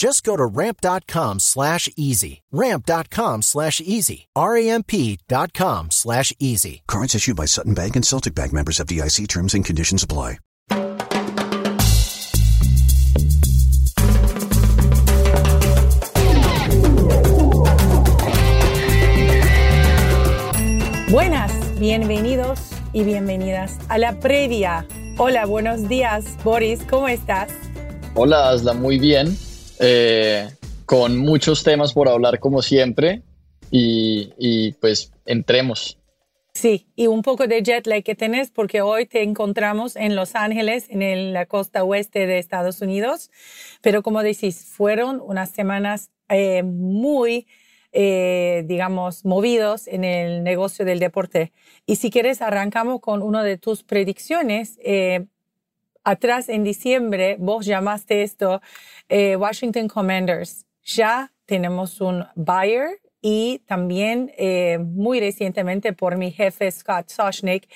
Just go to ramp.com slash easy. Ramp.com slash easy. R-A-M-P dot com slash easy. Cards issued by Sutton Bank and Celtic Bank members of FDIC terms and conditions apply. Buenas, bienvenidos y bienvenidas a la previa. Hola, buenos días, Boris, ¿cómo estás? Hola, Asla, muy bien. Eh, con muchos temas por hablar como siempre y, y, pues entremos. Sí, y un poco de jet lag que tenés porque hoy te encontramos en Los Ángeles, en la costa oeste de Estados Unidos, pero como decís, fueron unas semanas eh, muy eh, digamos, movidos en el negocio del deporte. Y si quieres, arrancamos con una de tus predicciones. Eh, atrás en diciembre, vos llamaste esto eh, Washington Commanders. Ya tenemos un buyer y también eh, muy recientemente por mi jefe Scott Soshnick,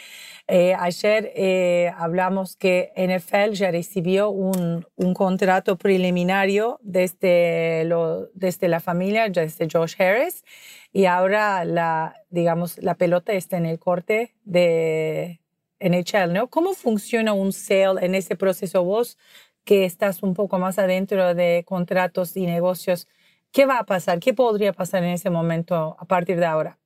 eh, ayer eh, hablamos que NFL ya recibió un, un contrato preliminario desde, lo, desde la familia, desde Josh Harris, y ahora la, digamos, la pelota está en el corte de NHL, ¿no? ¿Cómo funciona un sale en ese proceso? Vos que estás un poco más adentro de contratos y negocios, ¿Qué va a pasar? ¿Qué podría pasar en ese momento a partir de ahora?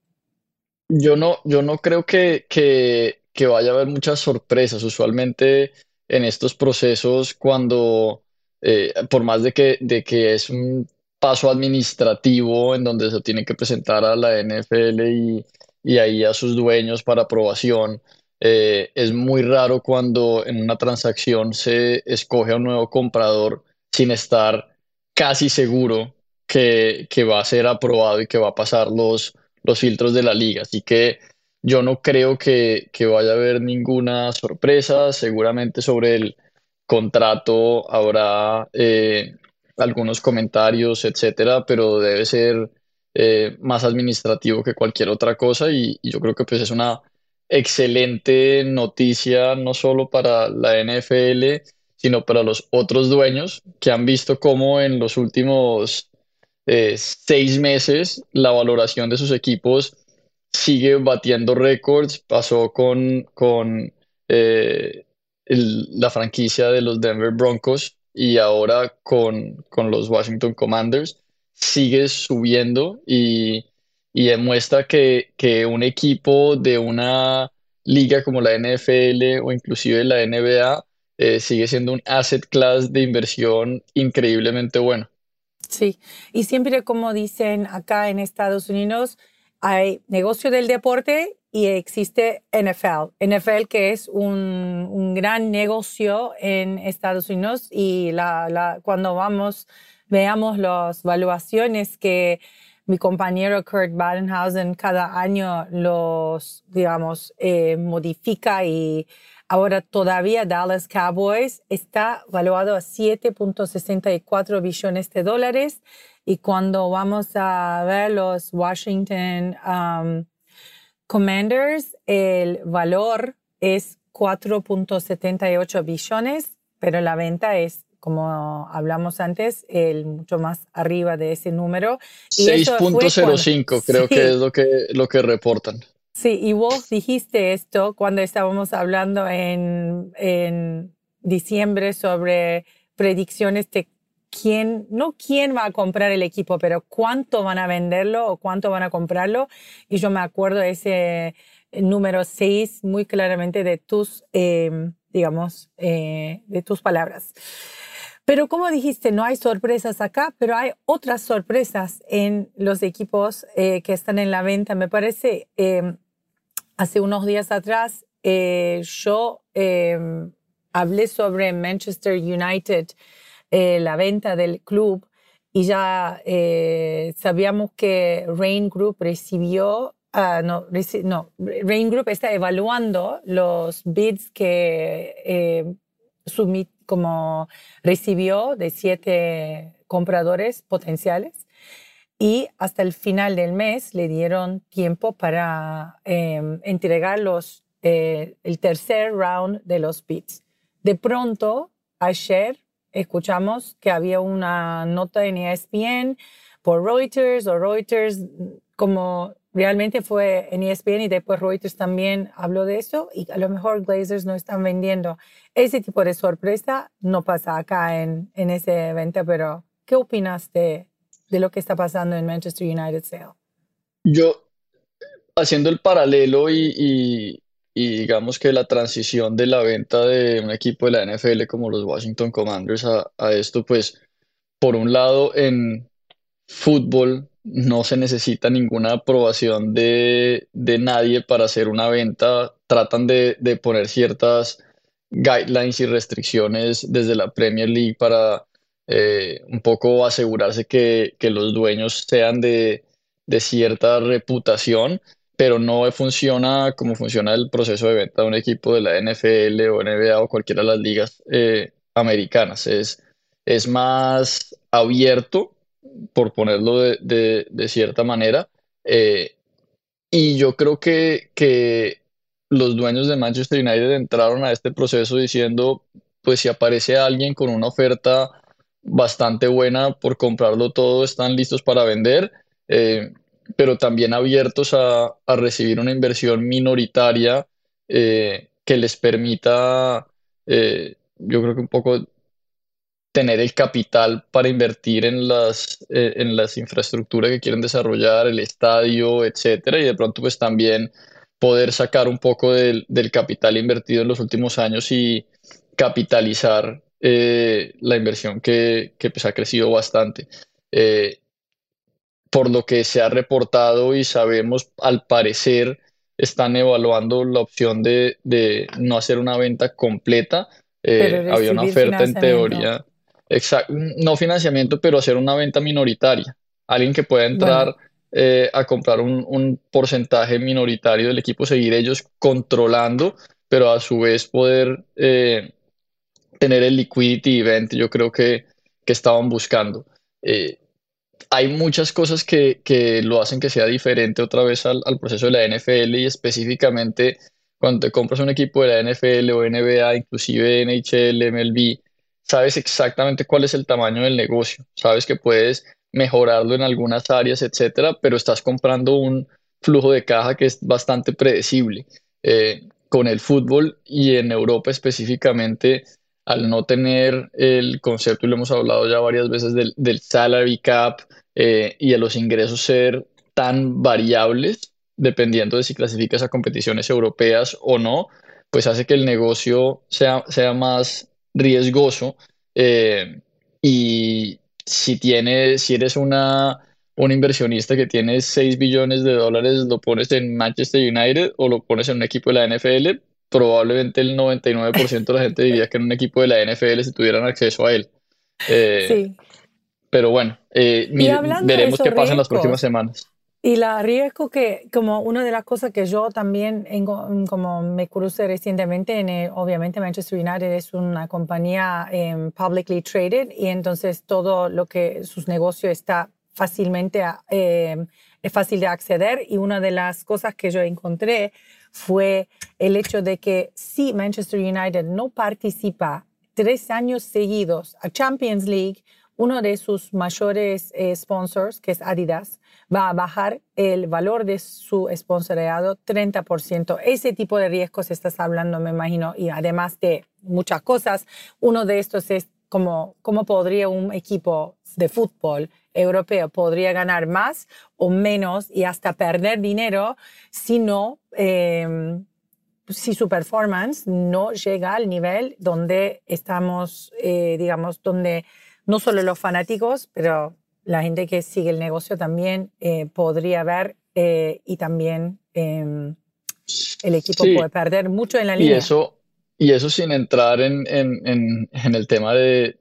Yo no, yo no creo que, que, que vaya a haber muchas sorpresas. Usualmente en estos procesos, cuando, eh, por más de que, de que es un paso administrativo en donde se tiene que presentar a la NFL y, y ahí a sus dueños para aprobación, eh, es muy raro cuando en una transacción se escoge a un nuevo comprador sin estar casi seguro que, va a ser aprobado y que va a pasar los, los filtros de la liga. Así que yo no creo que, vaya a haber ninguna sorpresa. Seguramente sobre el contrato habrá eh, algunos comentarios, etcétera, pero debe ser eh, más administrativo que cualquier otra cosa. Y, y, yo creo que pues es una excelente noticia no solo para la NFL, sino para los otros dueños que han visto cómo en los últimos eh, seis meses la valoración de sus equipos sigue batiendo récords. Pasó con, con eh, la franquicia de los Denver Broncos y ahora con, con los Washington Commanders. Sigue subiendo y, y demuestra que, que un equipo de una liga como la NFL o inclusive la NBA eh, sigue siendo un asset class de inversión increíblemente bueno. Sí, y siempre como dicen acá en Estados Unidos, hay negocio del deporte y existe NFL. NFL que es un, un gran negocio en Estados Unidos y la, cuando vamos, veamos las valuaciones que mi compañero Kurt Badenhausen cada año los, digamos, eh, modifica y Ahora todavía Dallas Cowboys está valuado a 7.64 billones de dólares. Y cuando vamos a ver los Washington um, Commanders, el valor es 4.78 billones, pero la venta es, como hablamos antes, el mucho más arriba de ese número. 6.05 creo que es lo que, lo que reportan. Sí, y vos dijiste esto cuando estábamos hablando en, en diciembre sobre predicciones de quién, no quién va a comprar el equipo, pero cuánto van a venderlo o cuánto van a comprarlo. Y yo me acuerdo ese número 6 muy claramente de tus, em, digamos, eh, de tus palabras. Pero como dijiste, no hay sorpresas acá, pero hay otras sorpresas en los equipos eh, que están en la venta. Me parece, em, hace unos días atrás, eh, yo em, hablé sobre Manchester United eh, la venta del club y ya sabíamos que Rain Group recibió, uh, no, Rain Group está evaluando los bids que eh, como recibió de siete compradores potenciales y hasta el final del mes le dieron tiempo para eh, entregar los, el tercer round de los bids. De pronto, ayer escuchamos que había una nota en ESPN por Reuters o Reuters, como realmente fue en ESPN y después Reuters también habló de eso y a lo mejor Glazers no están vendiendo. Ese tipo de sorpresa no pasa acá en, en ese evento, pero ¿qué opinas de, de lo que está pasando en Manchester United Sale? Yo, haciendo el paralelo y, y digamos que la transición de la venta de un equipo de la NFL como los Washington Commanders a, esto, pues por un lado en fútbol no se necesita ninguna aprobación de, nadie para hacer una venta, tratan de, poner ciertas guidelines y restricciones desde la Premier League para eh, un poco asegurarse que, los dueños sean de, de cierta reputación pero no funciona como funciona el proceso de venta de un equipo de la NFL o NBA o cualquiera de las ligas eh, americanas. Es, es más abierto, por ponerlo de, cierta manera, eh, y yo creo que, que los dueños de Manchester United entraron a este proceso diciendo, pues si aparece alguien con una oferta bastante buena por comprarlo todo, están listos para vender. Eh, pero también abiertos a, recibir una inversión minoritaria eh, que les permita, yo creo que un poco tener el capital para invertir en las, eh, en las infraestructuras que quieren desarrollar, el estadio, etcétera, y de pronto pues también poder sacar un poco del, capital invertido en los últimos años y capitalizar la inversión que, que pues, ha crecido bastante. Por lo que se ha reportado y sabemos, al parecer están evaluando la opción de, no hacer una venta completa. Eh, había una oferta en teoría, no financiamiento, pero hacer una venta minoritaria. Alguien que pueda entrar eh, a comprar un, porcentaje minoritario del equipo, seguir ellos controlando, pero a su vez poder eh, tener el liquidity event, yo creo que, que estaban buscando hay muchas cosas que, lo hacen que sea diferente otra vez al, proceso de la NFL y específicamente cuando te compras un equipo de la NFL o NBA, inclusive NHL, MLB, sabes exactamente cuál es el tamaño del negocio, sabes que puedes mejorarlo en algunas áreas, etcétera, pero estás comprando un flujo de caja que es bastante predecible. Eh, con el fútbol y en Europa específicamente, al no tener el concepto, y lo hemos hablado ya varias veces, del, salary cap eh, y de los ingresos ser tan variables, dependiendo de si clasificas a competiciones europeas o no, pues hace que el negocio sea, sea más riesgoso. Eh, y si, tiene, si eres una, un inversionista que tiene 6 billones de dólares, lo pones en Manchester United o lo pones en un equipo de la NFL, probablemente el 99% de la gente diría que en un equipo de la NFL si tuvieran acceso a él. Eh, sí. Pero bueno, eh, veremos qué pasa en las próximas semanas. Y la riesgo que, como una de las cosas que yo también, como me crucé recientemente, en obviamente Manchester United es una compañía em, publicly traded y entonces todo lo que sus negocios está fácilmente, em, es fácil de acceder y una de las cosas que yo encontré fue el hecho de que si Manchester United no participa tres años seguidos a Champions League, uno de sus mayores eh, sponsors, que es Adidas, va a bajar el valor de su sponsoreado 30%. Ese tipo de riesgos estás hablando, me imagino, y además de muchas cosas, uno de estos es cómo, cómo podría un equipo de fútbol europeo podría ganar más o menos y hasta perder dinero si no, em, si su performance no llega al nivel donde estamos, eh, digamos, donde no solo los fanáticos, pero la gente que sigue el negocio también eh, podría ver eh, y también em, el equipo puede perder mucho en la línea. Y eso, y eso sin entrar en, el tema de,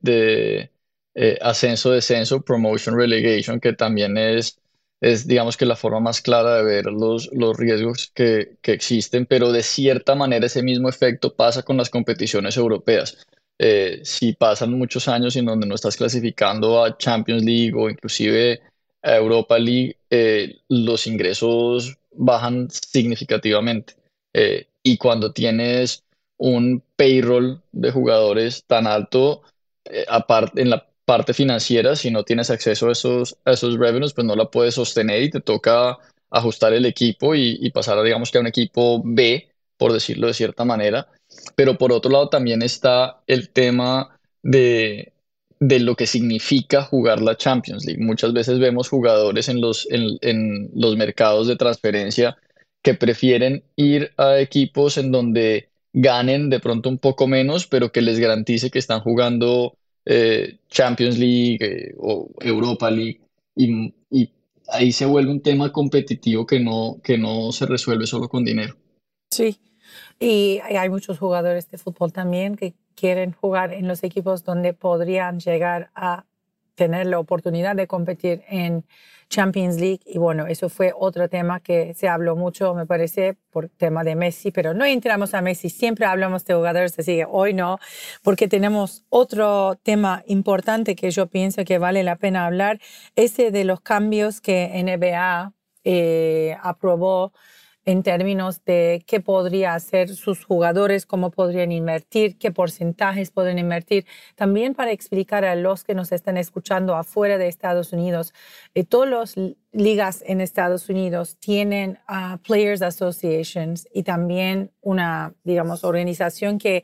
eh, ascenso, descenso, promotion, relegation, que también es, es, digamos que la forma más clara de ver los, los riesgos que, que existen, pero de cierta manera ese mismo efecto pasa con las competiciones europeas. Eh, si pasan muchos años en donde no estás clasificando a Champions League o inclusive a Europa League, eh, los ingresos bajan significativamente. Eh, y cuando tienes un payroll de jugadores tan alto, aparte en la parte financiera, si no tienes acceso a esos, a esos revenues, pues no la puedes sostener y te toca ajustar el equipo y, y pasar, digamos que a un equipo B, por decirlo de cierta manera pero por otro lado también está el tema de, lo que significa jugar la Champions League. Muchas veces vemos jugadores en los, en, los mercados de transferencia que prefieren ir a equipos en donde ganen de pronto un poco menos, pero que les garantice que están jugando eh, Champions League eh, o Europa League. Y, y, ahí se vuelve un tema competitivo que no, que no se resuelve solo con dinero. Sí, y hay muchos jugadores de fútbol también que quieren jugar en los equipos donde podrían llegar a tener la oportunidad de competir en Champions League. Y bueno, eso fue otro tema que se habló mucho, me parece, por tema de Messi, pero no entramos a Messi, siempre hablamos de jugadores, así que hoy no, porque tenemos otro tema importante que yo pienso que vale la pena hablar, ese de los cambios que NBA eh, aprobó en términos de qué podría hacer sus jugadores, cómo podrían invertir, qué porcentajes pueden invertir. También para explicar a los que nos están escuchando afuera de Estados Unidos, eh, todas las ligas en Estados Unidos tienen uh, Players Associations y también una, digamos, organización que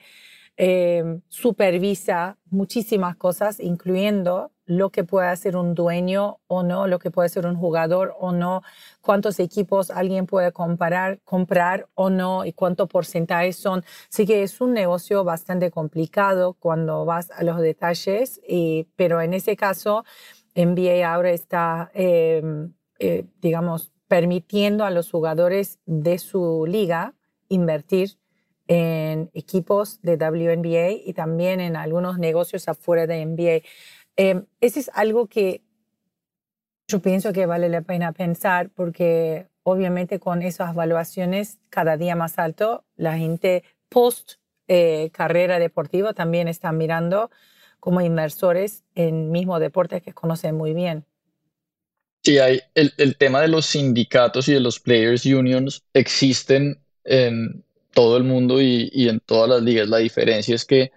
eh, supervisa muchísimas cosas, incluyendo lo que puede hacer un dueño o no, lo que puede ser un jugador o no, cuántos equipos alguien puede comprar o no y cuánto porcentaje son. Así que es un negocio bastante complicado cuando vas a los detalles, pero en ese caso, NBA ahora está, em, eh, digamos, permitiendo a los jugadores de su liga invertir en equipos de WNBA y también en algunos negocios afuera de NBA. Eh, ese es algo que yo pienso que vale la pena pensar porque obviamente con esas evaluaciones cada día más alto, la gente post eh, carrera deportiva también está mirando como inversores en mismo deporte que conocen muy bien. Sí, hay el, el, tema de los sindicatos y de los players unions existen en todo el mundo y, y en todas las ligas. La diferencia es que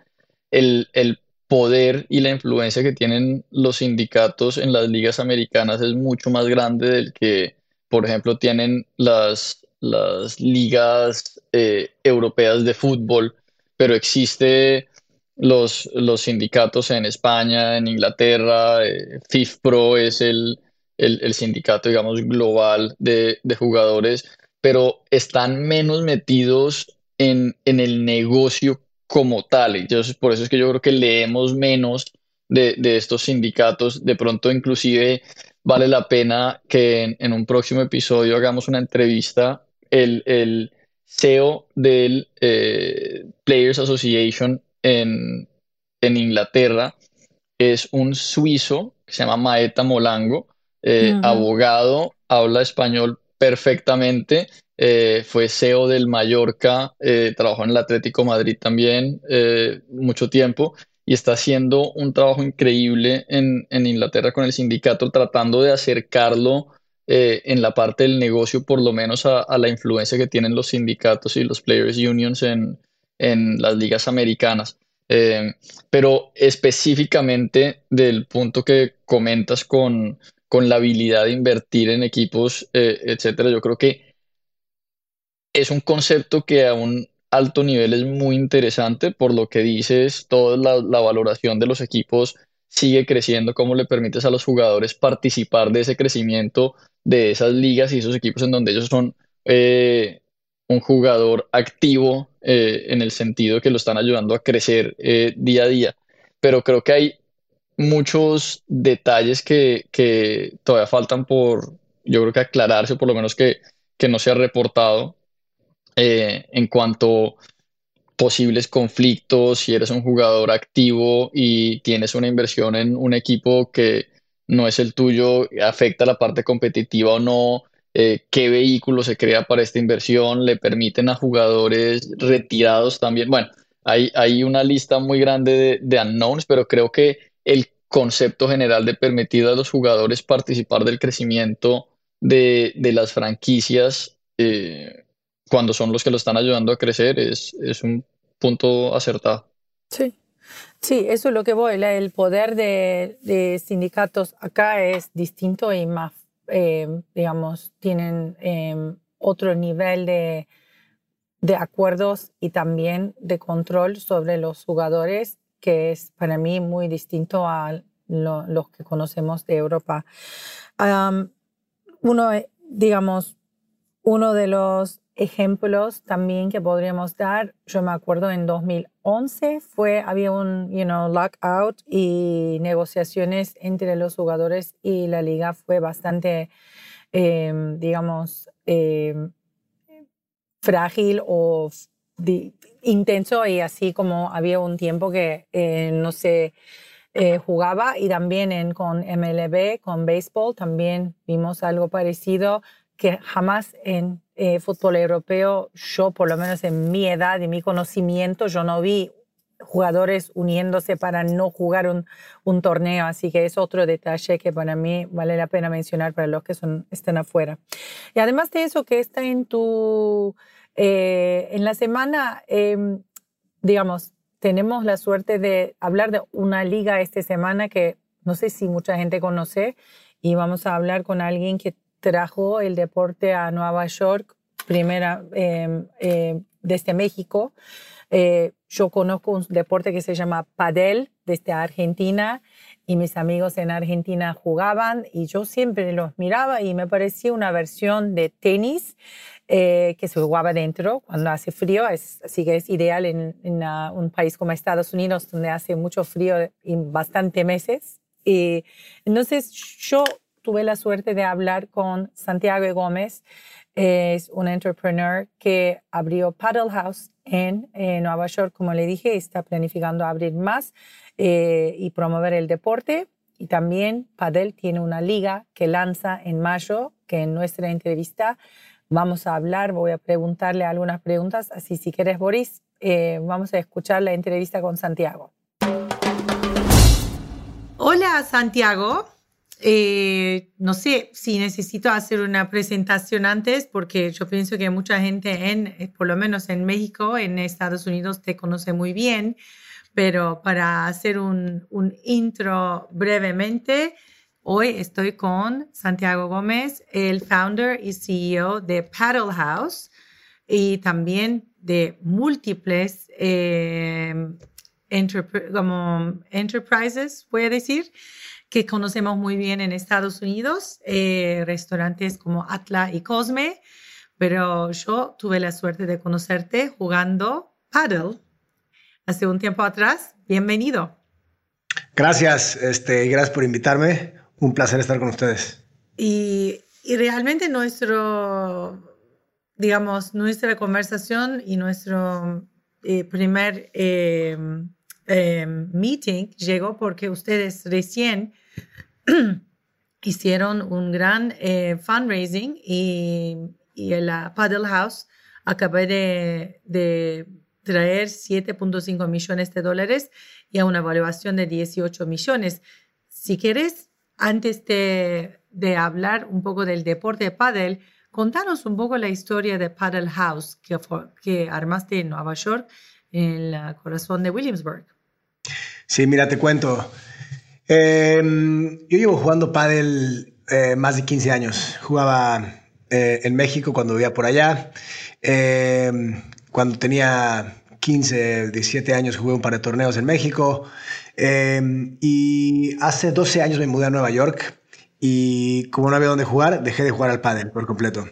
el, el poder y la influencia que tienen los sindicatos en las ligas americanas es mucho más grande del que, por ejemplo, tienen las, las ligas eh, europeas de fútbol, pero existe los, los sindicatos en España, en Inglaterra, eh, FIFPro es el, el, sindicato, digamos, global de, de, jugadores, pero están menos metidos en, en el negocio como tal. Entonces, por eso es que yo creo que leemos menos de, estos sindicatos. De pronto, inclusive, vale la pena que en, un próximo episodio hagamos una entrevista. El, el CEO del eh, Players Association en, Inglaterra es un suizo que se llama Maeta Molango, eh, abogado, habla español perfectamente eh, fue CEO del Mallorca, eh, trabajó en el Atlético Madrid también eh, mucho tiempo y está haciendo un trabajo increíble en, Inglaterra con el sindicato, tratando de acercarlo en la parte del negocio, por lo menos a, la influencia que tienen los sindicatos y los players unions en, las ligas americanas. Pero específicamente del punto que comentas con, con la habilidad de invertir en equipos, etcétera, yo creo que es un concepto que a un alto nivel es muy interesante por lo que dices, toda la valoración de los equipos sigue creciendo, cómo le permites a los jugadores participar de ese crecimiento de esas ligas y esos equipos en donde ellos son eh, un jugador activo eh, en el sentido que lo están ayudando a crecer eh, día a día. Pero creo que hay muchos detalles que, que, todavía faltan por, yo creo que aclararse, por lo menos que, que no se ha reportado en cuanto posibles conflictos, si eres un jugador activo y tienes una inversión en un equipo que no es el tuyo, afecta la parte competitiva o no, eh, qué vehículo se crea para esta inversión, le permiten a jugadores retirados también. Bueno, hay, hay una lista muy grande de, unknowns, pero creo que el concepto general de permitir a los jugadores participar del crecimiento de, las franquicias eh, cuando son los que lo están ayudando a crecer, es, es un punto acertado. Sí. Sí, eso es lo que voy. El poder de, sindicatos acá es distinto y más, eh, digamos, tienen em, otro nivel de, de, acuerdos y también de control sobre los jugadores, que es para mí muy distinto a los que conocemos de Europa. uno, digamos, uno de los ejemplos también que podríamos dar, yo me acuerdo en 2011 fue, había un, you know, lockout y negociaciones entre los jugadores y la liga fue bastante, em, digamos, em, frágil o intenso y así como había un tiempo que eh, no se eh, jugaba y también en, con MLB, con béisbol, también vimos algo parecido que jamás en eh, fútbol europeo, yo por lo menos en mi edad y mi conocimiento, yo no vi jugadores uniéndose para no jugar un, un, torneo, así que es otro detalle que para mí vale la pena mencionar para los que son, están afuera. Y además de eso que está en tu, eh, en la semana, em, digamos, tenemos la suerte de hablar de una liga esta semana que no sé si mucha gente conoce y vamos a hablar con alguien que trajo el deporte a Nueva York, primera em, em, desde México. Eh, yo conozco un deporte que se llama padel desde Argentina y mis amigos en Argentina jugaban y yo siempre los miraba y me parecía una versión de tenis eh, que se jugaba dentro cuando hace frío, es, así que es ideal en, un país como Estados Unidos donde hace mucho frío y bastante meses. Y entonces yo tuve la suerte de hablar con Santiago Gómez, es un entrepreneur que abrió Paddle House en, Nueva York, como le dije, está planificando abrir más eh, y promover el deporte. Y también Paddle tiene una liga que lanza en mayo, que en nuestra entrevista vamos a hablar, voy a preguntarle algunas preguntas, así si quieres, Boris, eh, vamos a escuchar la entrevista con Santiago. Hola, Santiago. Eh, no sé si necesito hacer una presentación antes, porque yo pienso que mucha gente, en, eh, por lo menos en México, en Estados Unidos, te conoce muy bien, pero para hacer un, intro brevemente, hoy estoy con Santiago Gómez, el founder y CEO de Paddle House y también de múltiples eh, como enterprises, voy a decir que conocemos muy bien en Estados Unidos, eh, restaurantes como Atla y Cosme, pero yo tuve la suerte de conocerte jugando paddle hace un tiempo atrás. Bienvenido. Gracias, este, gracias por invitarme. Un placer estar con ustedes. Y, y realmente nuestro, digamos, nuestra conversación y nuestro eh, primer eh, meeting llegó porque ustedes recién hicieron un gran eh, fundraising y, y la Paddle House acabé de, de traer 7.5 millones de dólares y a una evaluación de 18 millones. Si quieres, antes de, de hablar un poco del deporte de pádel, contanos un poco la historia de Paddle House que, que armaste en Nueva York, en el corazón de Williamsburg. Sí, mira, te cuento. Em, yo llevo jugando pádel eh, más de 15 años. Jugaba eh, en México cuando vivía por allá. Em, cuando tenía 15, 17 años jugué un par de torneos en México. Em, y hace 12 años me mudé a Nueva York y como no había dónde jugar, dejé de jugar al pádel por completo.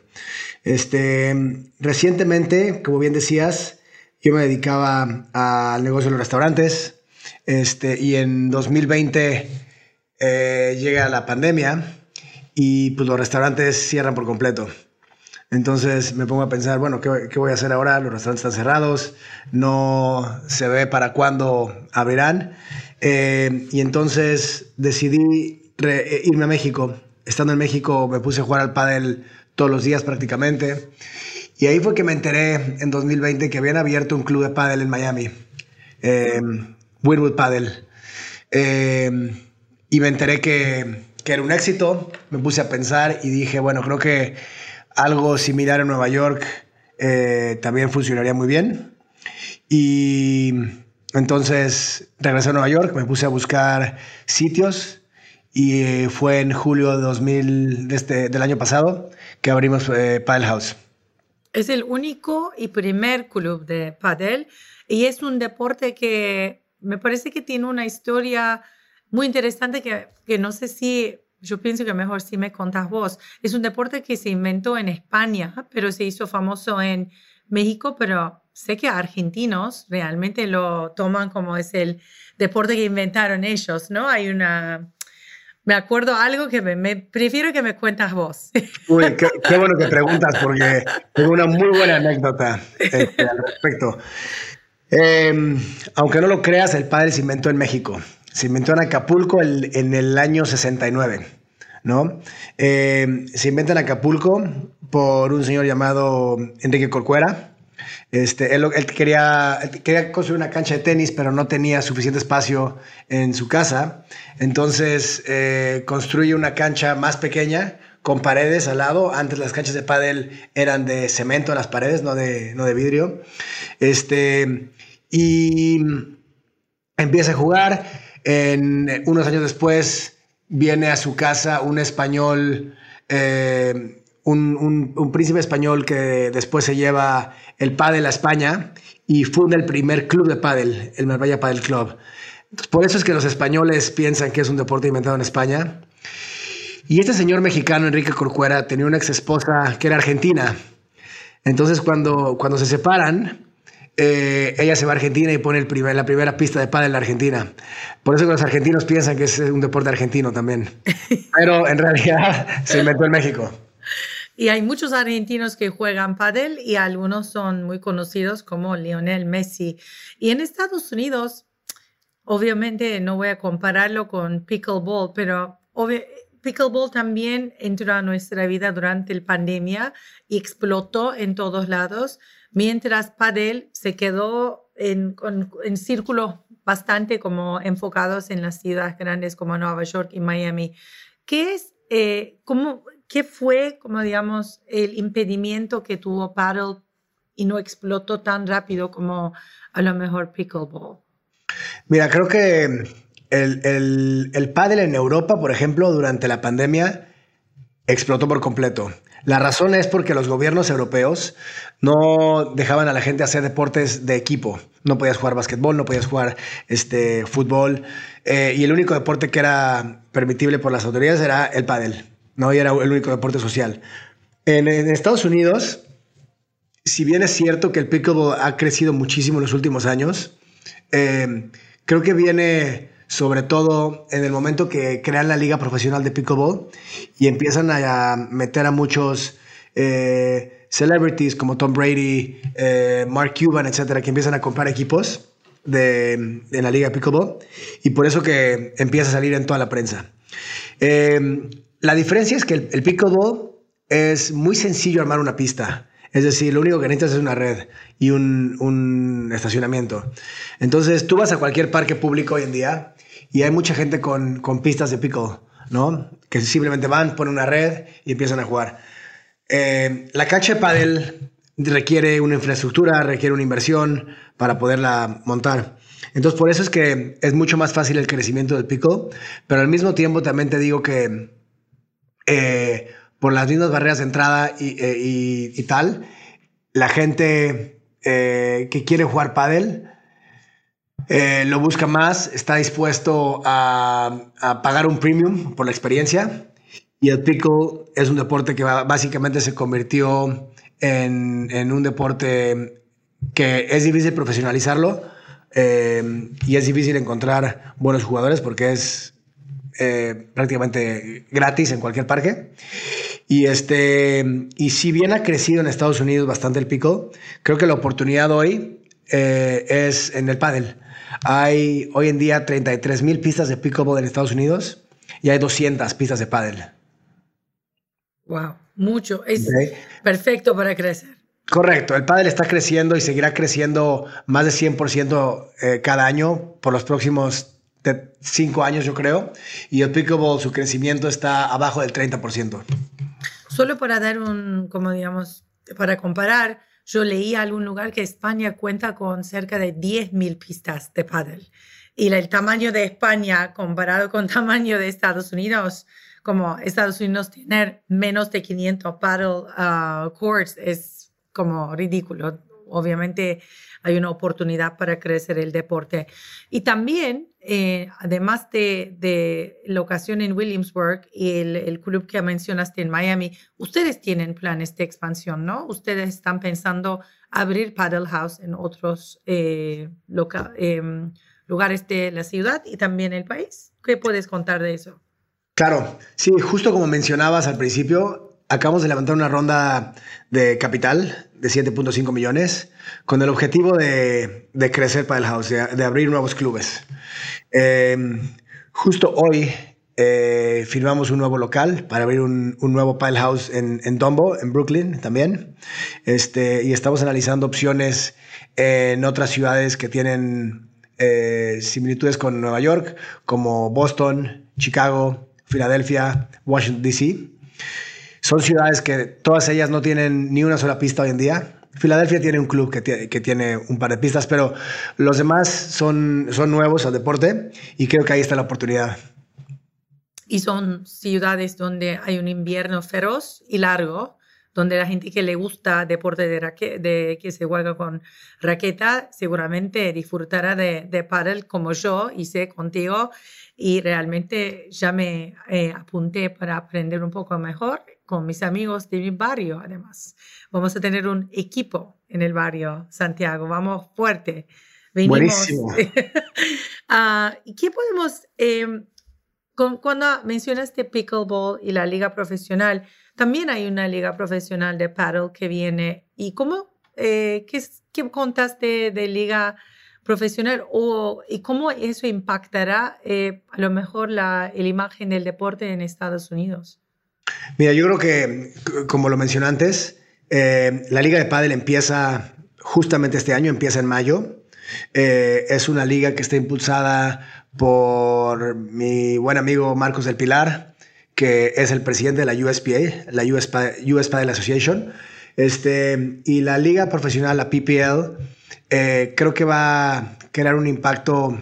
Este, recientemente, como bien decías, yo me dedicaba al negocio de los restaurantes este, y en 2020 eh, llega la pandemia y pues los restaurantes cierran por completo. Entonces me pongo a pensar, bueno, ¿qué, ¿qué, voy a hacer ahora? Los restaurantes están cerrados, no se ve para cuándo abrirán. Eh, y entonces decidí eh, irme a México. Estando en México me puse a jugar al pádel todos los días prácticamente. Y ahí fue que me enteré en 2020 que habían abierto un club de pádel en Miami, Winwood Paddle. Eh, y me enteré que, que, era un éxito. Me puse a pensar y dije, bueno, creo que algo similar en Nueva York eh, también funcionaría muy bien. Y entonces regresé a Nueva York, me puse a buscar sitios y eh, fue en julio de 2000, de este, del año pasado que abrimos eh, Paddle House. Es el único y primer club de paddle y es un deporte que me parece que tiene una historia muy interesante que, que no sé si, yo pienso que mejor si me contas vos. Es un deporte que se inventó en España, pero se hizo famoso en México, pero sé que argentinos realmente lo toman como es el deporte que inventaron ellos, ¿no? Hay una me acuerdo algo que me, prefiero que me cuentas vos. Uy, qué, bueno que preguntas porque tengo una muy buena anécdota este, al respecto. Em, aunque no lo creas, el padre se inventó en México. Se inventó en Acapulco en el año 69, ¿no? Em, se inventa en Acapulco por un señor llamado Enrique Corcuera, este, él, quería, quería, construir una cancha de tenis, pero no tenía suficiente espacio en su casa. Entonces eh, construye una cancha más pequeña con paredes al lado. Antes las canchas de pádel eran de cemento las paredes, no de, no de vidrio. Este, y empieza a jugar. En, unos años después viene a su casa un español. Eh, un, príncipe español que después se lleva el pádel a España y funda el primer club de pádel, el Marbella Padel Club. por eso es que los españoles piensan que es un deporte inventado en España. Y este señor mexicano, Enrique Corcuera, tenía una ex esposa que era argentina. Entonces, cuando, cuando se separan, eh, ella se va a Argentina y pone el primer, la primera pista de pádel en la Argentina. Por eso que los argentinos piensan que es un deporte argentino también. Pero en realidad se inventó en México. Y hay muchos argentinos que juegan pádel y algunos son muy conocidos como Lionel Messi. Y en Estados Unidos, obviamente no voy a compararlo con pickleball, pero pickleball también entró a nuestra vida durante la pandemia y explotó en todos lados, mientras pádel se quedó en, en círculos bastante como enfocados en las ciudades grandes como Nueva York y Miami. ¿Qué es, eh, cómo, ¿Qué fue, como digamos, el impedimento que tuvo paddle y no explotó tan rápido como a lo mejor pickleball? Mira, creo que el, el, el paddle en Europa, por ejemplo, durante la pandemia, explotó por completo. La razón es porque los gobiernos europeos no dejaban a la gente hacer deportes de equipo. No podías jugar básquetbol, no podías jugar este, fútbol. Eh, y el único deporte que era permitible por las autoridades era el pádel. ¿no? Y era el único deporte social. En, Estados Unidos, si bien es cierto que el pickleball ha crecido muchísimo en los últimos años, eh, creo que viene sobre todo en el momento que crean la liga profesional de pickleball y empiezan a, meter a muchos eh, celebrities como Tom Brady, eh, Mark Cuban, etcétera, que empiezan a comprar equipos de, de, la liga de pickleball y por eso que empieza a salir en toda la prensa. La diferencia es que el, pickleball es muy sencillo armar una pista. Es decir, lo único que necesitas es una red y un, estacionamiento. Entonces, tú vas a cualquier parque público hoy en día y hay mucha gente con, pistas de pickle, ¿no? que simplemente van, ponen una red y empiezan a jugar. Eh, la cancha de pádel requiere una infraestructura, requiere una inversión para poderla montar. Entonces, por eso es que es mucho más fácil el crecimiento del pico, pero al mismo tiempo también te digo que eh, por las mismas barreras de entrada y, eh, tal, la gente que quiere jugar pádel lo busca más, está dispuesto a, pagar un premium por la experiencia y el pico es un deporte que básicamente se convirtió en, un deporte que es difícil profesionalizarlo eh, y es difícil encontrar buenos jugadores porque es eh, prácticamente gratis en cualquier parque. Y, este, y si bien ha crecido en Estados Unidos bastante el pico, creo que la oportunidad hoy eh, es en el pádel. Hay hoy en día 33 mil pistas de pickleball en Estados Unidos y hay 200 pistas de pádel. Wow, mucho. Es perfecto para crecer. Correcto, el pádel está creciendo y seguirá creciendo más de 100% eh, cada año por los próximos cinco años, yo creo. Y el pickleball, su crecimiento está abajo del 30%. Solo para dar un, como digamos, para comparar, yo leí a algún lugar que España cuenta con cerca de 10.000 pistas de pádel. Y el tamaño de España comparado con el tamaño de Estados Unidos, como Estados Unidos tener menos de 500 paddle uh, courts es como ridículo. Obviamente hay una oportunidad para crecer el deporte. Y también, eh, además de, de locación en Williamsburg y el, club que mencionaste en Miami, ustedes tienen planes de expansión, ¿no? Ustedes están pensando abrir paddle house en otros eh, em, lugares de la ciudad y también el país. ¿Qué puedes contar de eso? Claro, sí, justo como mencionabas al principio, acabamos de levantar una ronda de capital de 7.5 millones con el objetivo de, crecer el house, de, abrir nuevos clubes. Em, justo hoy eh, firmamos un nuevo local para abrir un, nuevo Pile House en, en Dumbo, en Brooklyn también. Este, y estamos analizando opciones en otras ciudades que tienen eh, similitudes con Nueva York, como Boston, Chicago, Filadelfia, Washington, D.C. Son ciudades que todas ellas no tienen ni una sola pista hoy en día. Filadelfia tiene un club que tiene, un par de pistas, pero los demás son, son nuevos al deporte y creo que ahí está la oportunidad. Y son ciudades donde hay un invierno feroz y largo, donde la gente que le gusta deporte de, de que se juega con raqueta seguramente disfrutará de, de paddle como yo hice contigo y realmente ya me eh, apunté para aprender un poco mejor con mis amigos de mi barrio, además. Vamos a tener un equipo en el barrio Santiago, vamos fuerte. Buenísimo. Ah, ¿Y qué podemos, em, cuando mencionaste pickleball y la liga profesional, también hay una liga profesional de paddle que viene. ¿Y cómo, eh, qué, qué contaste de liga profesional o, y cómo eso impactará eh, a lo mejor la, la, imagen del deporte en Estados Unidos? Mira, yo creo que, como lo mencioné antes, eh, la Liga de Pádel empieza justamente este año, empieza en mayo. Eh, es una liga que está impulsada por mi buen amigo Marcos del Pilar, que es el presidente de la USPA, la US, US Padel Association. Este, y la liga profesional, la PPL, eh, creo que va a crear un impacto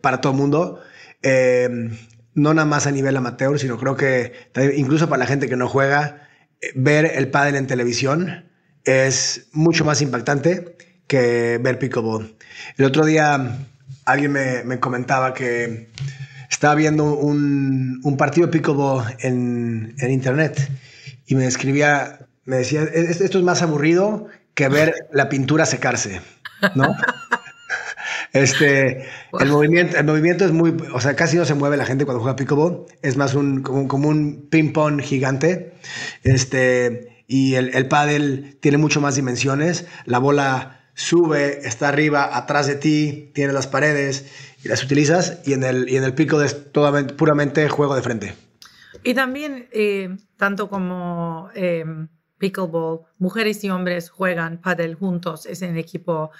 para todo el mundo. Eh, no nada más a nivel amateur, sino creo que incluso para la gente que no juega, ver el pádel en televisión es mucho más impactante que ver pickleball. El otro día alguien me, comentaba que estaba viendo un, partido de pickleball en, en, internet y me escribía, me decía, esto es más aburrido que ver la pintura secarse, ¿no? Este, el, movimiento, el movimiento es muy, o sea, casi no se mueve la gente cuando juega pickleball, es más un, como, un ping-pong gigante, este, y el, el pádel tiene mucho más dimensiones, la bola sube, está arriba, atrás de ti, tiene las paredes y las utilizas, y en el, y en el pico es puramente juego de frente. Y también, eh, tanto como... Eh, pickleball, mujeres y hombres juegan paddle juntos, es en equipo.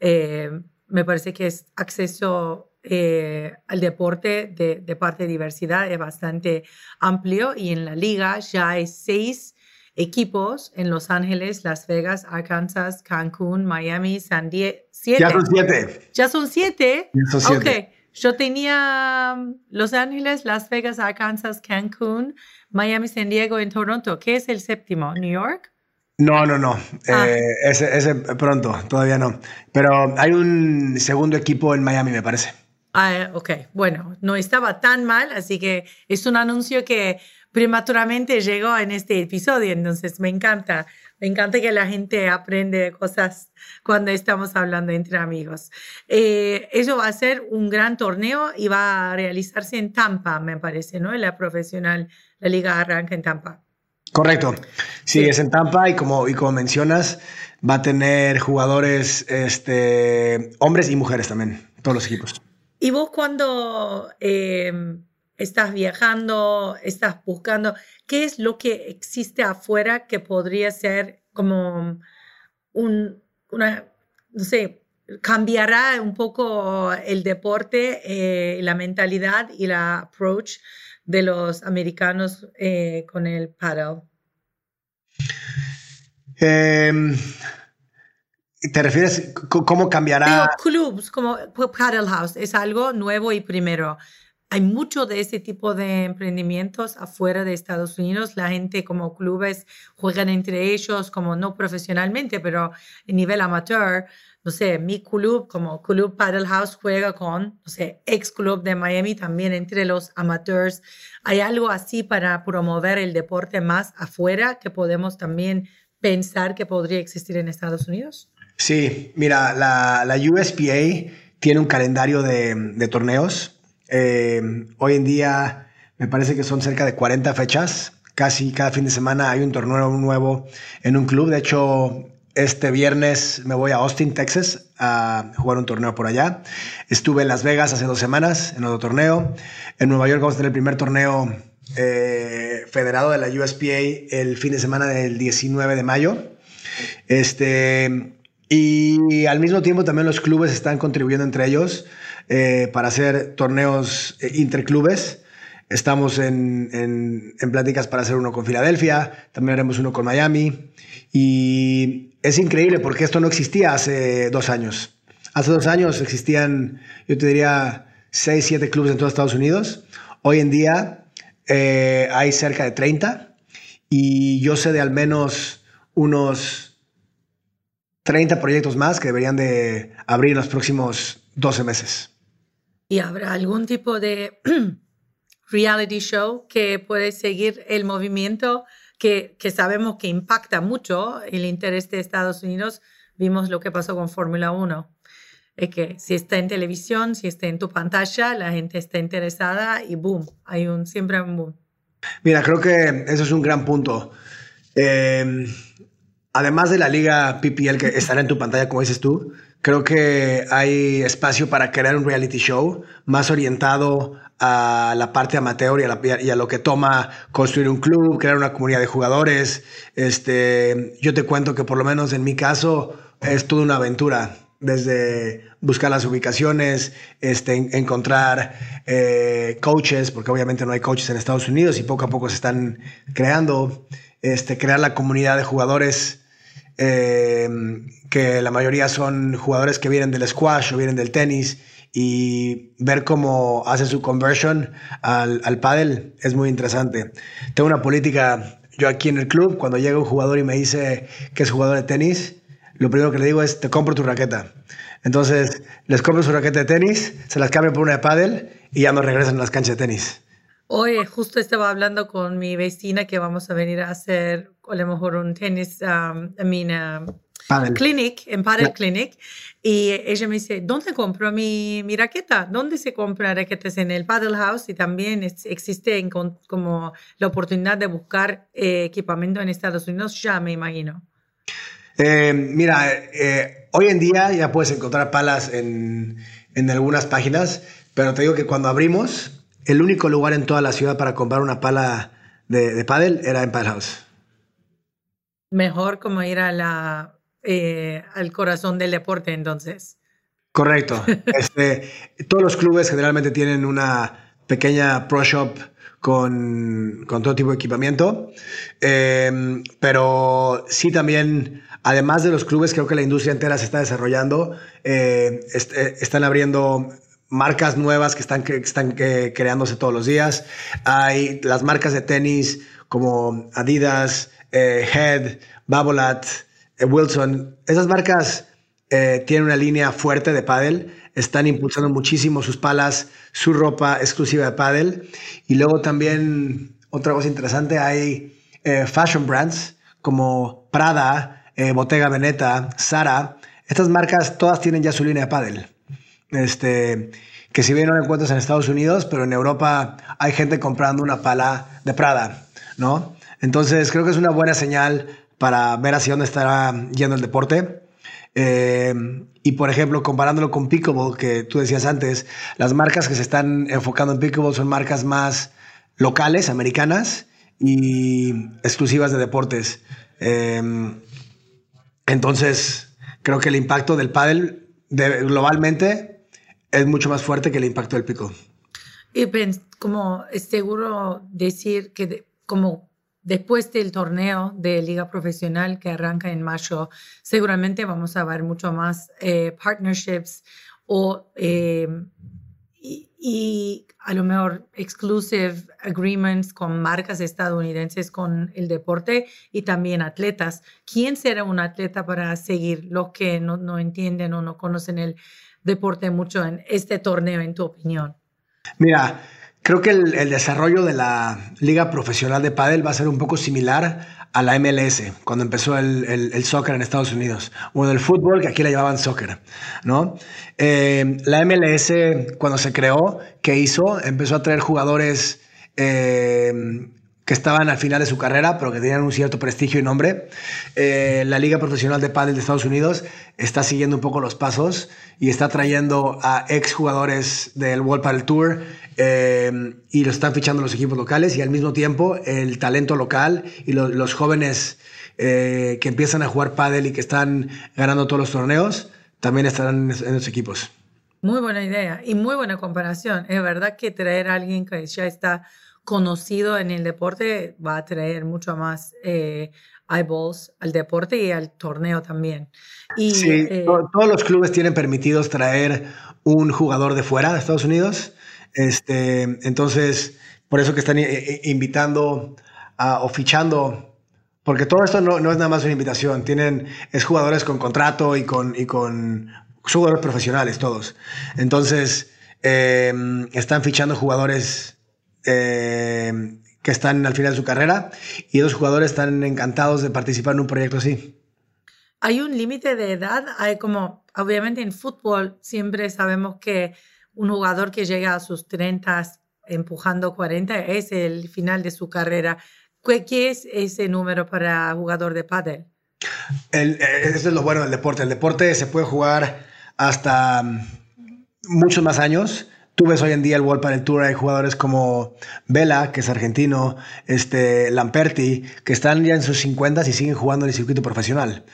Eh, me parece que es acceso eh, el deporte de, de, parte de diversidad es bastante amplio y en la liga ya hay seis equipos en Los Ángeles, Las Vegas, Arkansas, Cancún, Miami, San Diego. Siete. Ya son siete. ¿Ya son siete? Ya son siete. Ok. Yo tenía um, Los Ángeles, Las Vegas, Arkansas, Cancún, Miami, San Diego en Toronto. ¿Qué es el séptimo? ¿New York? No, no, no. Ah. Eh, ese, ese, pronto, todavía no. Pero hay un segundo equipo en Miami, me parece. Ah, ok. Bueno, no estaba tan mal, así que es un anuncio que prematuramente llegó en este episodio, entonces me encanta. Me encanta que la gente aprende cosas cuando estamos hablando entre amigos. Eh, eso va a ser un gran torneo y va a realizarse en Tampa, me parece, ¿no? La profesional, la liga arranca en Tampa. Correcto. Sí, es en Tampa y como, y como mencionas, va a tener jugadores, este, hombres y mujeres también, todos los equipos. ¿Y vos cuando em, estás viajando, estás buscando, qué es lo que existe afuera que podría ser como un, una, no sé, cambiará un poco el deporte, eh, la mentalidad y la approach de los americanos eh, con el paddle? Em, ¿Te refieres cómo cambiará? clubs como Paddle House es algo nuevo y primero. Hay mucho de ese tipo de emprendimientos afuera de Estados Unidos. La gente como clubes juegan entre ellos, como no profesionalmente, pero a nivel amateur no sé, mi club como Club Paddle House juega con, no sé, ex club de Miami también entre los amateurs. ¿Hay algo así para promover el deporte más afuera que podemos también pensar que podría existir en Estados Unidos? Sí, mira, la, la USPA tiene un calendario de, torneos. Eh, hoy en día me parece que son cerca de 40 fechas. Casi cada fin de semana hay un torneo nuevo en un club. De hecho, este viernes me voy a Austin, Texas, a jugar un torneo por allá. Estuve en Las Vegas hace dos semanas en otro torneo. En Nueva York vamos a tener el primer torneo eh, federado de la USPA el fin de semana del 19 de mayo. Este, y al mismo tiempo también los clubes están contribuyendo entre ellos eh, para hacer torneos eh, interclubes. Estamos en, en, en, pláticas para hacer uno con Filadelfia, también haremos uno con Miami. Y es increíble porque esto no existía hace dos años. Hace dos años existían, yo te diría, seis, siete clubes en todo Estados Unidos. Hoy en día eh, hay cerca de 30 y yo sé de al menos unos 30 proyectos más que deberían de abrir en los próximos 12 meses. ¿Y habrá algún tipo de reality show que puede seguir el movimiento que, sabemos que impacta mucho el interés de Estados Unidos. Vimos lo que pasó con Fórmula 1. Es que si está en televisión, si está en tu pantalla, la gente está interesada y boom, hay un, siempre un boom. Mira, creo que eso es un gran punto. Eh, además de la liga PPL que estará en tu pantalla, como dices tú, creo que hay espacio para crear un reality show más orientado a la parte amateur y a, lo que toma construir un club, crear una comunidad de jugadores. Este, yo te cuento que por lo menos en mi caso es toda una aventura, desde buscar las ubicaciones, este, encontrar eh, coaches, porque obviamente no hay coaches en Estados Unidos y poco a poco se están creando, este, crear la comunidad de jugadores. Eh, que la mayoría son jugadores que vienen del squash o vienen del tenis y ver cómo hace su conversion al, al pádel es muy interesante. Tengo una política, yo aquí en el club, cuando llega un jugador y me dice que es jugador de tenis, lo primero que le digo es, te compro tu raqueta. Entonces, les compro su raqueta de tenis, se las cambio por una de pádel y ya no regresan a las canchas de tenis. Oye, justo estaba hablando con mi vecina que vamos a venir a hacer a lo mejor un tenis, um, I mean, um, Clinic, en Paddle Clinic, y ella me dice, ¿dónde compro mi, mi raqueta? ¿Dónde se compra raquetas? En el Paddle House y también existe como la oportunidad de buscar eh, equipamiento en Estados Unidos, ya me imagino. Eh, mira, eh, hoy en día ya puedes encontrar palas en, en algunas páginas, pero te digo que cuando abrimos, el único lugar en toda la ciudad para comprar una pala de, de paddle era en Paddle House. Mejor como ir a la, eh, al corazón del deporte entonces. Correcto. Este, todos los clubes generalmente tienen una pequeña pro shop con, con todo tipo de equipamiento, pero sí también, además de los clubes, creo que la industria entera se está desarrollando, eh, eh, están abriendo marcas nuevas que están, que están creándose todos los días. Hay las marcas de tenis como Adidas, eh, Head, Babolat, Wilson. Esas marcas tienen una línea fuerte de pádel están impulsando muchísimo sus palas, su ropa exclusiva de paddle. Y luego también, otra cosa interesante, hay eh, fashion brands como Prada, eh, Bottega Veneta, Zara. Estas marcas todas tienen ya su línea de paddle. Este, que si bien no encuentras en Estados Unidos, pero en Europa hay gente comprando una pala de Prada, ¿no? Entonces creo que es una buena señal para ver hacia dónde estará yendo el deporte. Eh, y por ejemplo, comparándolo con Pickleball, que tú decías antes, las marcas que se están enfocando en Pickleball son marcas más locales, americanas y exclusivas de deportes. Em, entonces, creo que el impacto del pádel globalmente es mucho más fuerte que el impacto del pico. Y como es seguro decir que como Después del torneo de liga profesional que arranca en mayo, seguramente vamos a ver mucho más eh, partnerships o eh, y, a lo mejor exclusive agreements con marcas estadounidenses con el deporte y también atletas. ¿Quién será un atleta para seguir los que no, no entienden o no conocen el deporte mucho en este torneo, en tu opinión? Mira, Creo que el, desarrollo de la liga profesional de pádel va a ser un poco similar a la MLS, cuando empezó el, soccer en Estados Unidos, o el fútbol, que aquí le llamaban soccer, ¿no? Eh, la MLS, cuando se creó, ¿qué hizo? Empezó a traer jugadores eh, que estaban al final de su carrera, pero que tenían un cierto prestigio y nombre. Eh, la Liga Profesional de Pádel de Estados Unidos está siguiendo un poco los pasos y está trayendo a ex jugadores del World Padel Tour eh, y lo están fichando los equipos locales y al mismo tiempo el talento local y los jóvenes eh, que empiezan a jugar pádel y que están ganando todos los torneos también estarán en los equipos. Muy buena idea y muy buena comparación. Es verdad que traer a alguien que ya está conocido en el deporte va a traer mucho más eh, eyeballs al deporte y al torneo también. Y, sí, eh, todos los clubes tienen permitidos traer un jugador de fuera de Estados Unidos. Este, entonces, por eso que están eh, invitando o fichando, porque todo esto no, no, es nada más una invitación, tienen, es jugadores con contrato y con, y con jugadores profesionales todos. Entonces, están fichando jugadores eh, que están al final de su carrera y los jugadores están encantados de participar en un proyecto así. ¿Hay un límite de edad? Hay como, obviamente en fútbol siempre sabemos que un jugador que llega a sus 30 empujando 40 es el final de su carrera. ¿Qué, es ese número para jugador de pádel? El, eh, eso es lo bueno del deporte. El deporte se puede jugar hasta muchos más años Tú ves hoy en día el World Padel Tour, hay jugadores como Vela, que es argentino, este, Lamperti, que están ya en sus 50 y siguen jugando en el circuito profesional.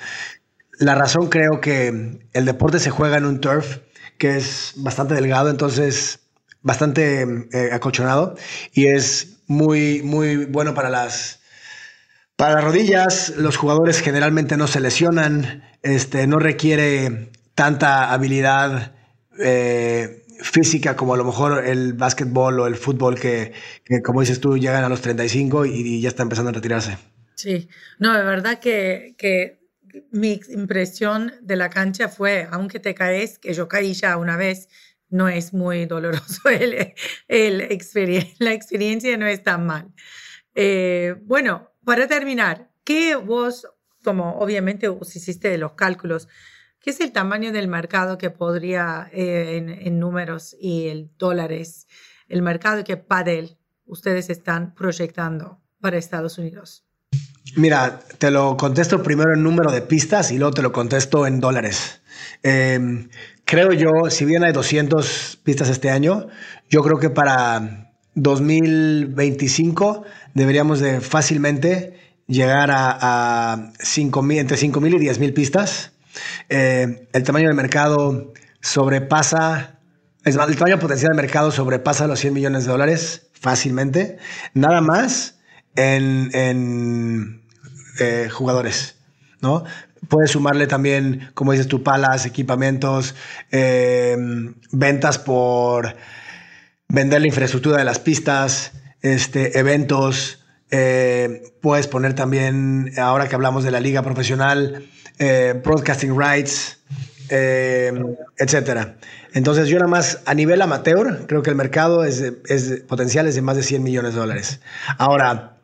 La razón creo que el deporte se juega en un turf que es bastante delgado, entonces bastante eh, acolchonado y es muy, muy bueno para las, para las rodillas. Los jugadores generalmente no se lesionan, este, no requiere tanta habilidad. Eh, física como a lo mejor el básquetbol o el fútbol que, como dices tú, llegan a los 35 y, ya está empezando a retirarse. Sí, no, de verdad que, que mi impresión de la cancha fue, aunque te caes, que yo caí ya una vez, no es muy doloroso, el, el la experiencia no es tan mal. Eh, bueno, para terminar, ¿qué vos, como obviamente vos hiciste los cálculos, ¿Qué es el tamaño del mercado que podría, eh, en, números y el dólares, el mercado que Padel ustedes están proyectando para Estados Unidos? Mira, te lo contesto primero en número de pistas y luego te lo contesto en dólares. Em, creo yo, si bien hay 200 pistas este año, yo creo que para 2025 deberíamos de fácilmente llegar a, a 5, entre 5.000 y 10.000 pistas. Eh, el tamaño del mercado sobrepasa, el tamaño potencial de mercado sobrepasa los 100 millones de dólares fácilmente, nada más en, en eh, jugadores, ¿no? Puedes sumarle también, como dices tú, palas, equipamientos, eh, ventas por vender la infraestructura de las pistas, este, eventos. Eh, puedes poner también, ahora que hablamos de la liga profesional, eh, broadcasting rights, etcétera. Entonces, yo nada más a nivel amateur, creo que el mercado es, es potencial es de más de 100 millones de dólares. Ahora,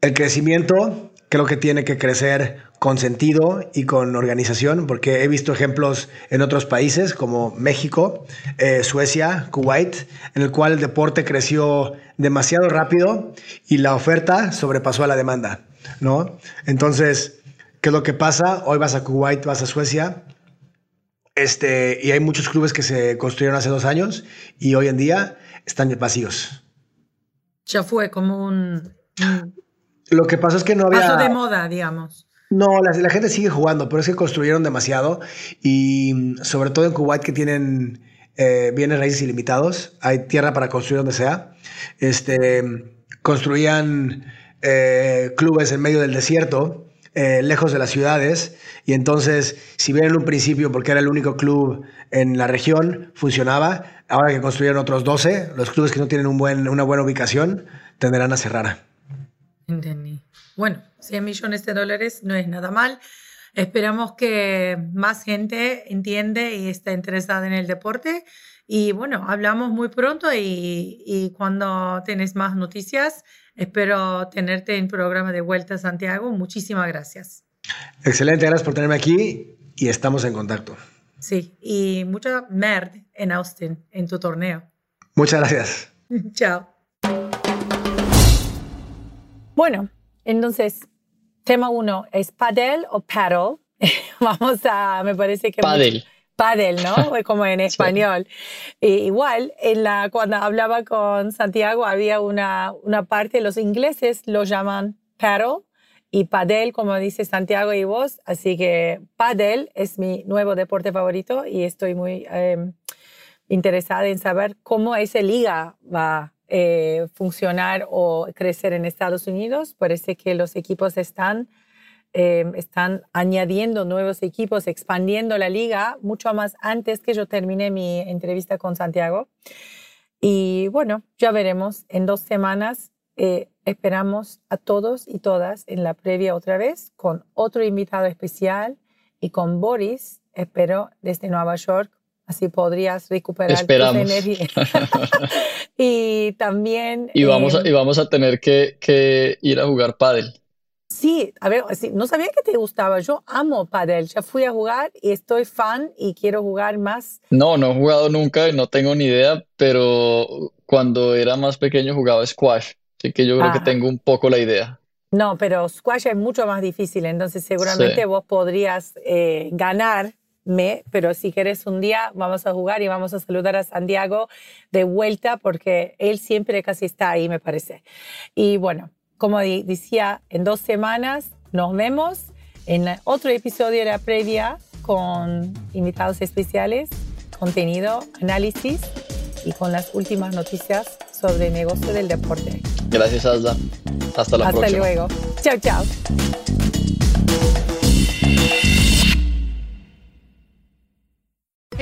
el crecimiento creo que tiene que crecer con sentido y con organización, porque he visto ejemplos en otros países como México, eh, Suecia, Kuwait, en el cual el deporte creció demasiado rápido y la oferta sobrepasó a la demanda, ¿no? Entonces, ¿qué es lo que pasa? Hoy vas a Kuwait, vas a Suecia, este, y hay muchos clubes que se construyeron hace dos años y hoy en día están vacíos. Ya fue como un lo que pasa es que no había... Paso de moda, digamos. No, la, gente sigue jugando, pero es que construyeron demasiado y mm, sobre todo en Kuwait que tienen eh, bienes raíces ilimitados, hay tierra para construir donde sea. Este, construían eh, clubes en medio del desierto, eh, lejos de las ciudades, y entonces, si bien en un principio, porque era el único club en la región, funcionaba, ahora que construyeron otros 12, los clubes que no tienen una buena ubicación tenderán a cerrar. Entendí. Bueno, 100 millones de dólares no es nada mal. Esperamos que más gente entiende y esté interesada en el deporte. Y bueno, hablamos muy pronto y, y cuando tienes más noticias, espero tenerte en programa de vuelta Santiago. Muchísimas gracias. Excelente, gracias por tenerme aquí y estamos en contacto. Sí, y mucha merd en Austin, en tu torneo. Muchas gracias. Chao. Bueno, entonces, tema uno, ¿es paddle o paddle? Vamos a, me parece que... Paddle. Paddle, ¿no? Como en español. igual, en la, cuando hablaba con Santiago, había una, una parte, los ingleses lo llaman paddle y paddle, como dice Santiago y vos. Así que paddle es mi nuevo deporte favorito y estoy muy em, interesada en saber cómo esa liga va eh, funcionar o crecer en Estados Unidos. Parece que los equipos están, eh, están añadiendo nuevos equipos, expandiendo la liga mucho más antes que yo termine mi entrevista con Santiago. Y bueno, ya veremos. En dos semanas eh, esperamos a todos y todas en la previa otra vez con otro invitado especial y con Boris, espero, desde Nueva York Así podrías recuperar tu energía. y también... Y vamos, a, y vamos a tener que, que ir a jugar pádel. Sí, a ver, no sabía que te gustaba. Yo amo pádel. Ya fui a jugar y estoy fan y quiero jugar más. No, no he jugado nunca y no tengo ni idea, pero cuando era más pequeño jugaba squash. Así que yo creo que tengo un poco la idea. No, pero squash es mucho más difícil, entonces seguramente vos podrías eh, ganar me, pero si quieres un día vamos a jugar y vamos a saludar a Santiago de vuelta porque él siempre casi está ahí, me parece. Y bueno, como decía, en dos semanas nos vemos en otro episodio de la previa con invitados especiales, contenido, análisis y con las últimas noticias sobre el negocio del deporte. Gracias, Asda. Hasta la próxima. Hasta luego. Chao, chao.